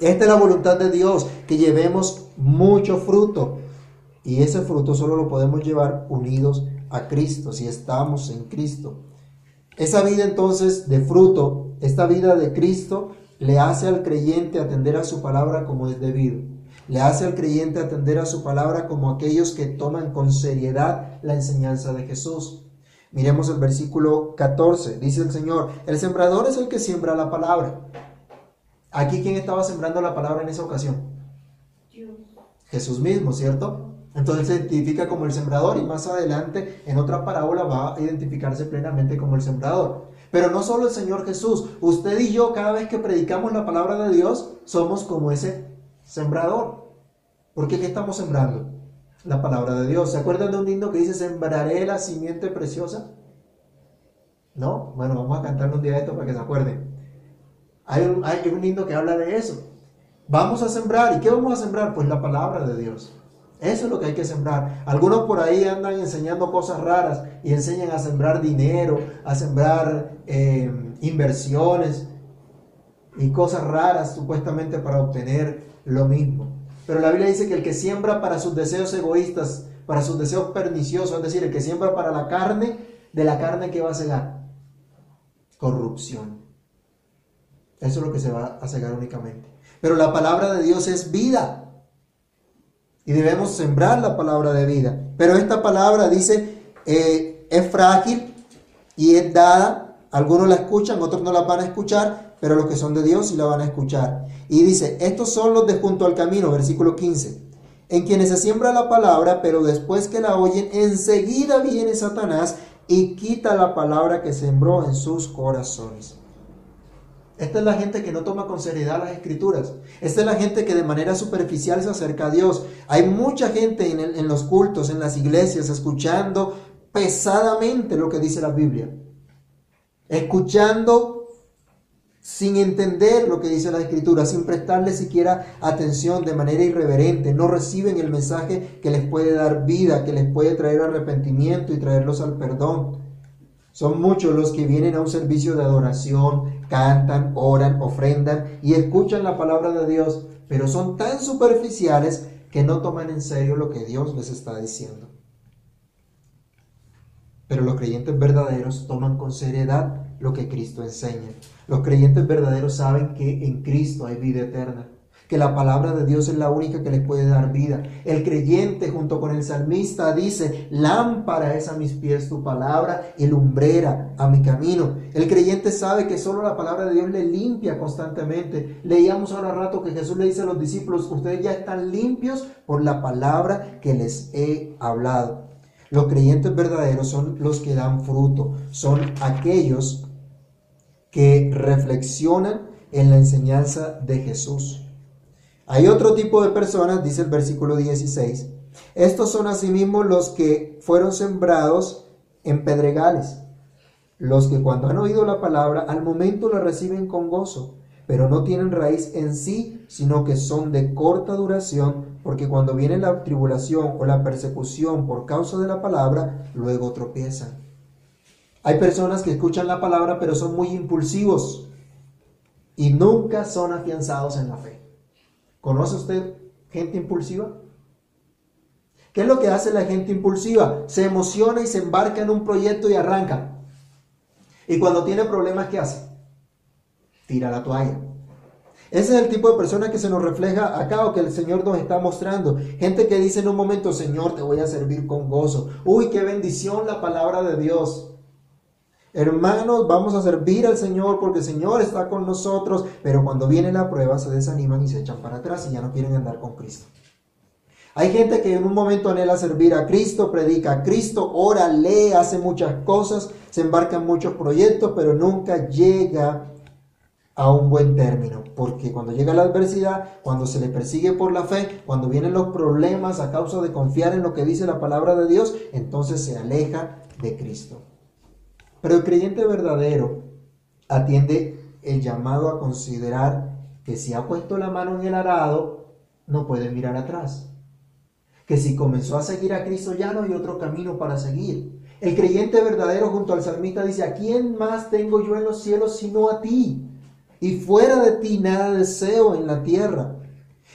Esta es la voluntad de Dios, que llevemos mucho fruto. Y ese fruto solo lo podemos llevar unidos a Cristo, si estamos en Cristo. Esa vida entonces de fruto, esta vida de Cristo, le hace al creyente atender a su palabra como es debido. Le hace al creyente atender a su palabra como aquellos que toman con seriedad la enseñanza de Jesús. Miremos el versículo 14. Dice el Señor, el sembrador es el que siembra la palabra. Aquí, ¿quién estaba sembrando la palabra en esa ocasión? Jesús mismo, ¿cierto? Entonces se identifica como el sembrador y más adelante en otra parábola va a identificarse plenamente como el sembrador. Pero no solo el Señor Jesús, usted y yo cada vez que predicamos la palabra de Dios somos como ese sembrador. ¿Por qué? ¿Qué estamos sembrando? La palabra de Dios. ¿Se acuerdan de un himno que dice sembraré la simiente preciosa? ¿No? Bueno, vamos a cantar un día esto para que se acuerden. Hay un, hay que habla de eso. Vamos a sembrar. ¿Y qué vamos a sembrar? Pues la palabra de Dios. Eso es lo que hay que sembrar. Algunos por ahí andan enseñando cosas raras y enseñan a sembrar dinero, a sembrar eh, inversiones y cosas raras supuestamente para obtener lo mismo. Pero la Biblia dice que el que siembra para sus deseos egoístas, para sus deseos perniciosos, es decir, el que siembra para la carne, de la carne que va a cegar corrupción. Eso es lo que se va a cegar únicamente. Pero la palabra de Dios es vida. Y debemos sembrar la palabra de vida. Pero esta palabra dice, eh, es frágil y es dada. Algunos la escuchan, otros no la van a escuchar, pero los que son de Dios sí la van a escuchar. Y dice, estos son los de junto al camino, versículo 15, en quienes se siembra la palabra, pero después que la oyen, enseguida viene Satanás y quita la palabra que sembró en sus corazones. Esta es la gente que no toma con seriedad las escrituras. Esta es la gente que de manera superficial se acerca a Dios. Hay mucha gente en, los cultos, en las iglesias, escuchando pesadamente lo que dice la Biblia. Escuchando sin entender lo que dice la escritura, sin prestarle siquiera atención de manera irreverente. No reciben el mensaje que les puede dar vida, que les puede traer arrepentimiento y traerlos al perdón. Son muchos los que vienen a un servicio de adoración, cantan, oran, ofrendan y escuchan la palabra de Dios, pero son tan superficiales que no toman en serio lo que Dios les está diciendo. Pero los creyentes verdaderos toman con seriedad lo que Cristo enseña. Los creyentes verdaderos saben que en Cristo hay vida eterna, que la palabra de Dios es la única que les puede dar vida. El creyente junto con el salmista dice, lámpara es a mis pies tu palabra y lumbrera a mi camino. El creyente sabe que solo la palabra de Dios le limpia constantemente. Leíamos ahora rato que Jesús le dice a los discípulos, ustedes ya están limpios por la palabra que les he hablado. Los creyentes verdaderos son los que dan fruto, son aquellos que reflexionan en la enseñanza de Jesús. Hay otro tipo de personas, dice el versículo 16. Estos son asimismo los que fueron sembrados en pedregales, los que cuando han oído la palabra al momento la reciben con gozo, pero no tienen raíz en sí, sino que son de corta duración, porque cuando viene la tribulación o la persecución por causa de la palabra, luego tropiezan. Hay personas que escuchan la palabra pero son muy impulsivos y nunca son afianzados en la fe. ¿Conoce usted gente impulsiva? ¿Qué es lo que hace la gente impulsiva? Se emociona y se embarca en un proyecto y arranca. Y cuando tiene problemas, ¿qué hace? Tira la toalla. Ese es el tipo de persona que se nos refleja acá o que el Señor nos está mostrando. Gente que dice en un momento, Señor, te voy a servir con gozo. Uy, qué bendición la palabra de Dios. Hermanos, vamos a servir al Señor porque el Señor está con nosotros, pero cuando viene la prueba se desaniman y se echan para atrás y ya no quieren andar con Cristo. Hay gente que en un momento anhela servir a Cristo, predica a Cristo, ora, lee, hace muchas cosas, se embarca en muchos proyectos, pero nunca llega a un buen término, porque cuando llega la adversidad, cuando se le persigue por la fe, cuando vienen los problemas a causa de confiar en lo que dice la palabra de Dios, entonces se aleja de Cristo. Pero el creyente verdadero atiende el llamado a considerar que si ha puesto la mano en el arado, no puede mirar atrás. Que si comenzó a seguir a Cristo ya no hay otro camino para seguir. El creyente verdadero junto al salmista dice, ¿a quién más tengo yo en los cielos sino a ti? Y fuera de ti nada deseo en la tierra.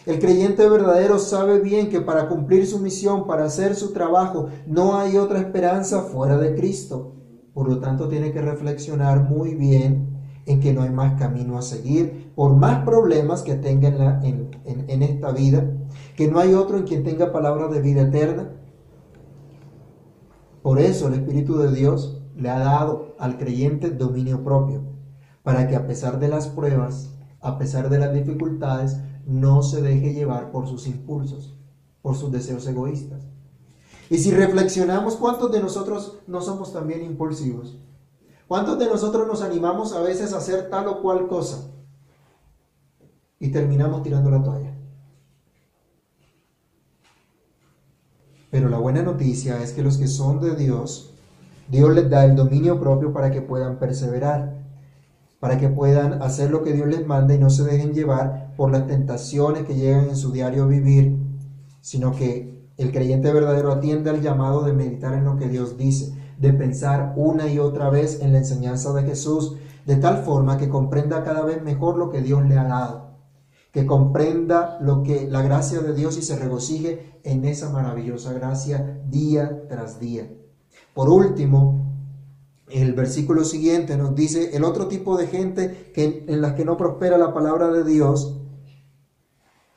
El creyente verdadero sabe bien que para cumplir su misión, para hacer su trabajo, no hay otra esperanza fuera de Cristo. Por lo tanto, tiene que reflexionar muy bien en que no hay más camino a seguir, por más problemas que tenga en, en, esta vida, que no hay otro en quien tenga palabras de vida eterna. Por eso el Espíritu de Dios le ha dado al creyente dominio propio, para que a pesar de las pruebas, a pesar de las dificultades, no se deje llevar por sus impulsos, por sus deseos egoístas. Y si reflexionamos, ¿cuántos de nosotros no somos también impulsivos? ¿Cuántos de nosotros nos animamos a veces a hacer tal o cual cosa? Y terminamos tirando la toalla. Pero la buena noticia es que los que son de Dios, Dios les da el dominio propio para que puedan perseverar, para que puedan hacer lo que Dios les manda y no se dejen llevar por las tentaciones que llegan en su diario vivir, sino que el creyente verdadero atiende al llamado de meditar en lo que Dios dice, de pensar una y otra vez en la enseñanza de Jesús, de tal forma que comprenda cada vez mejor lo que Dios le ha dado, que comprenda lo que la gracia de Dios y se regocije en esa maravillosa gracia día tras día. Por último, el versículo siguiente nos dice el otro tipo de gente que, en la que no prospera la palabra de Dios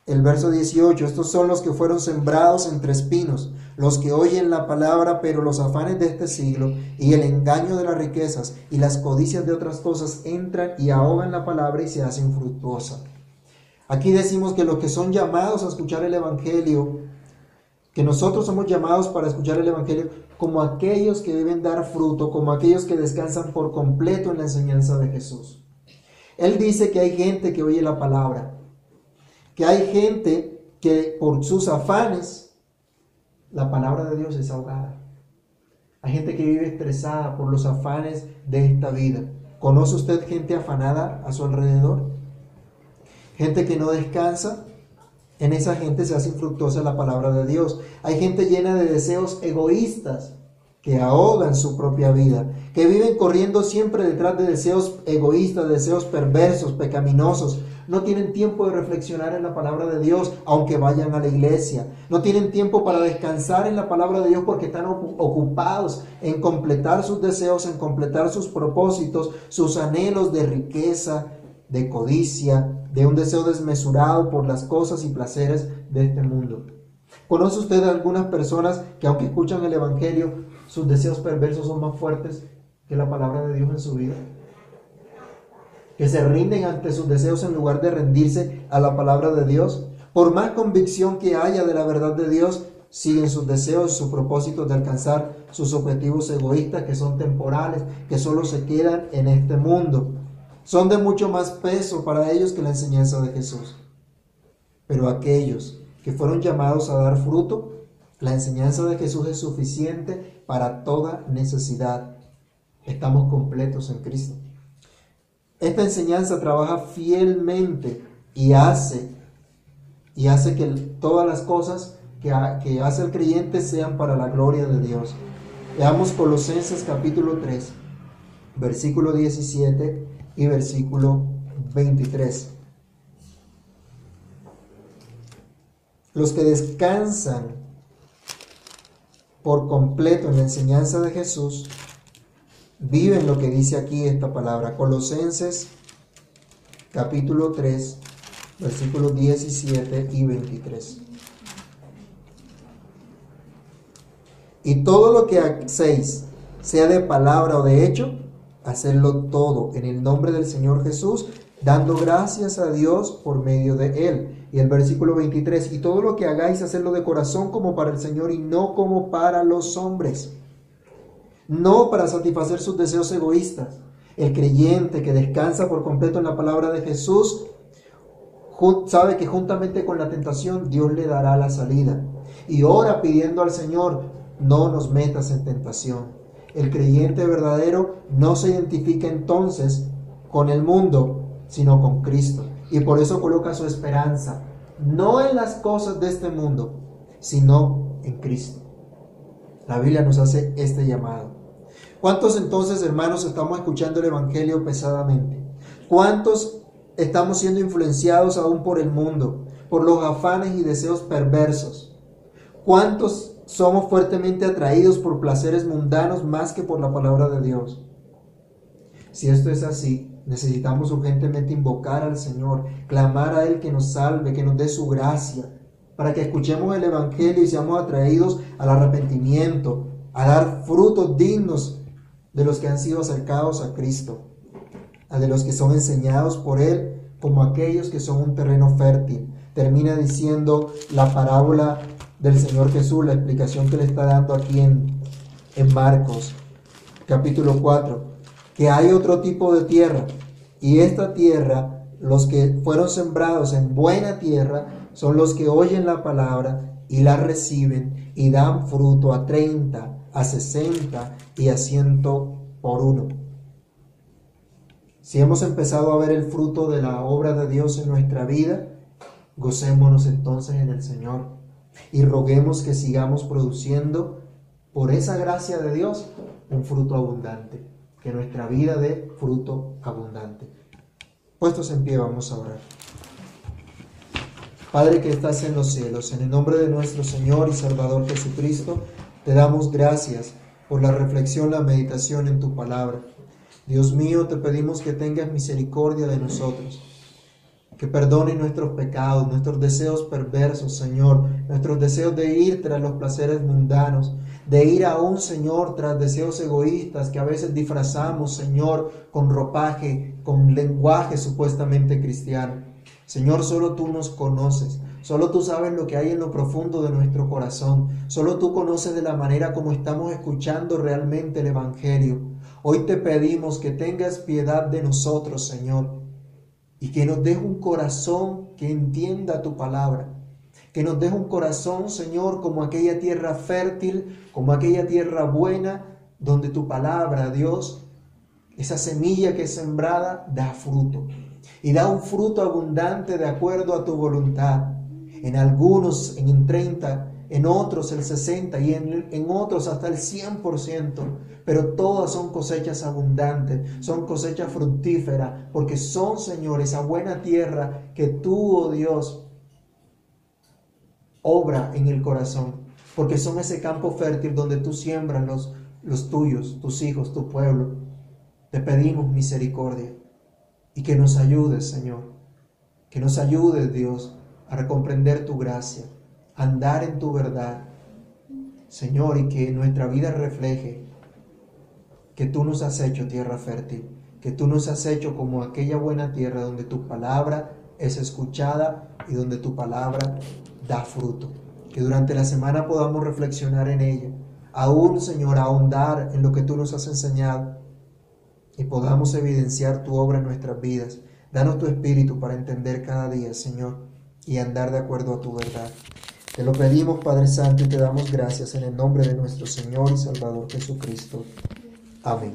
el verso 18, estos son los que fueron sembrados entre espinos, los que oyen la palabra, pero los afanes de este siglo y el engaño de las riquezas y las codicias de otras cosas entran y ahogan la palabra y se hacen fructuosa. Aquí decimos que los que son llamados a escuchar el Evangelio, que nosotros somos llamados para escuchar el Evangelio como aquellos que deben dar fruto, como aquellos que descansan por completo en la enseñanza de Jesús. Él dice que hay gente que oye la palabra, que hay gente que por sus afanes, la palabra de Dios es ahogada. Hay gente que vive estresada por los afanes de esta vida. ¿Conoce usted gente afanada a su alrededor? Gente que no descansa. En esa gente se hace infructuosa la palabra de Dios. Hay gente llena de deseos egoístas que ahogan su propia vida, que viven corriendo siempre detrás de deseos egoístas, deseos perversos, pecaminosos, no tienen tiempo de reflexionar en la palabra de Dios, aunque vayan a la iglesia. No tienen tiempo para descansar en la palabra de Dios porque están ocupados en completar sus deseos, en completar sus propósitos, sus anhelos de riqueza de codicia, de un deseo desmesurado por las cosas y placeres de este mundo. ¿Conoce usted algunas personas que aunque escuchan el Evangelio, sus deseos perversos son más fuertes que la palabra de Dios en su vida? Que se rinden ante sus deseos en lugar de rendirse a la palabra de Dios. Por más convicción que haya de la verdad de Dios, siguen sus deseos, sus propósitos de alcanzar sus objetivos egoístas que son temporales, que solo se quedan en este mundo. Son de mucho más peso para ellos que la enseñanza de Jesús. Pero aquellos que fueron llamados a dar fruto, la enseñanza de Jesús es suficiente para toda necesidad. Estamos completos en Cristo. Esta enseñanza trabaja fielmente y hace y hace que todas las cosas que, que hace el creyente sean para la gloria de Dios. Veamos Colosenses capítulo 3, versículo 17 y versículo 23. Los que descansan por completo en la enseñanza de Jesús, viven lo que dice aquí esta palabra. Colosenses capítulo 3, versículos 17 y 23. Y todo lo que hacéis, sea de palabra o de hecho, hacerlo todo en el nombre del Señor Jesús, dando gracias a Dios por medio de Él. Y el versículo 23, y todo lo que hagáis, hacerlo de corazón como para el Señor y no como para los hombres, no para satisfacer sus deseos egoístas. El creyente que descansa por completo en la palabra de Jesús sabe que juntamente con la tentación Dios le dará la salida. Y ora pidiendo al Señor, no nos metas en tentación. El creyente verdadero no se identifica entonces con el mundo, sino con Cristo. Y por eso coloca su esperanza, no en las cosas de este mundo, sino en Cristo. La Biblia nos hace este llamado. ¿Cuántos entonces, hermanos, estamos escuchando el Evangelio pesadamente? ¿Cuántos estamos siendo influenciados aún por el mundo, por los afanes y deseos perversos? ¿Cuántos somos fuertemente atraídos por placeres mundanos más que por la palabra de Dios? Si esto es así, necesitamos urgentemente invocar al Señor, clamar a Él que nos salve, que nos dé su gracia, para que escuchemos el Evangelio y seamos atraídos al arrepentimiento, a dar frutos dignos de los que han sido acercados a Cristo, a de los que son enseñados por Él como aquellos que son un terreno fértil. Termina diciendo la parábola del Señor Jesús, la explicación que le está dando aquí en, en Marcos, capítulo 4, que hay otro tipo de tierra y esta tierra, los que fueron sembrados en buena tierra, son los que oyen la palabra y la reciben y dan fruto a 30, a 60 y a 100 por uno. Si hemos empezado a ver el fruto de la obra de Dios en nuestra vida, gocémonos entonces en el Señor y roguemos que sigamos produciendo por esa gracia de Dios un fruto abundante, que nuestra vida dé fruto abundante. Puestos en pie, vamos a orar. Padre que estás en los cielos, en el nombre de nuestro Señor y Salvador Jesucristo, te damos gracias por la reflexión, la meditación en tu palabra. Dios mío, te pedimos que tengas misericordia de nosotros que perdone nuestros pecados, nuestros deseos perversos, Señor, nuestros deseos de ir tras los placeres mundanos, de ir a un Señor tras deseos egoístas que a veces disfrazamos, Señor, con ropaje, con lenguaje supuestamente cristiano. Señor, solo tú nos conoces, solo tú sabes lo que hay en lo profundo de nuestro corazón, solo tú conoces de la manera como estamos escuchando realmente el Evangelio. Hoy te pedimos que tengas piedad de nosotros, Señor y que nos deje un corazón que entienda tu palabra. Que nos deje un corazón, Señor, como aquella tierra fértil, como aquella tierra buena, donde tu palabra, Dios, esa semilla que es sembrada, da fruto. Y da un fruto abundante de acuerdo a tu voluntad. En algunos en 30, en otros el 60 y en, en otros hasta el 100% pero todas son cosechas abundantes, son cosechas fructíferas, porque son, Señor, esa buena tierra que tú, oh Dios, obra en el corazón, porque son ese campo fértil donde tú siembras los, los tuyos, tus hijos, tu pueblo. Te pedimos misericordia y que nos ayudes, Señor, que nos ayudes, Dios, a comprender tu gracia, andar en tu verdad, Señor, y que nuestra vida refleje que tú nos has hecho tierra fértil, que tú nos has hecho como aquella buena tierra donde tu palabra es escuchada y donde tu palabra da fruto. Que durante la semana podamos reflexionar en ella, aún Señor, ahondar en lo que tú nos has enseñado y podamos evidenciar tu obra en nuestras vidas. Danos tu espíritu para entender cada día, Señor, y andar de acuerdo a tu verdad. Te lo pedimos, Padre Santo, y te damos gracias en el nombre de nuestro Señor y Salvador Jesucristo. Amén.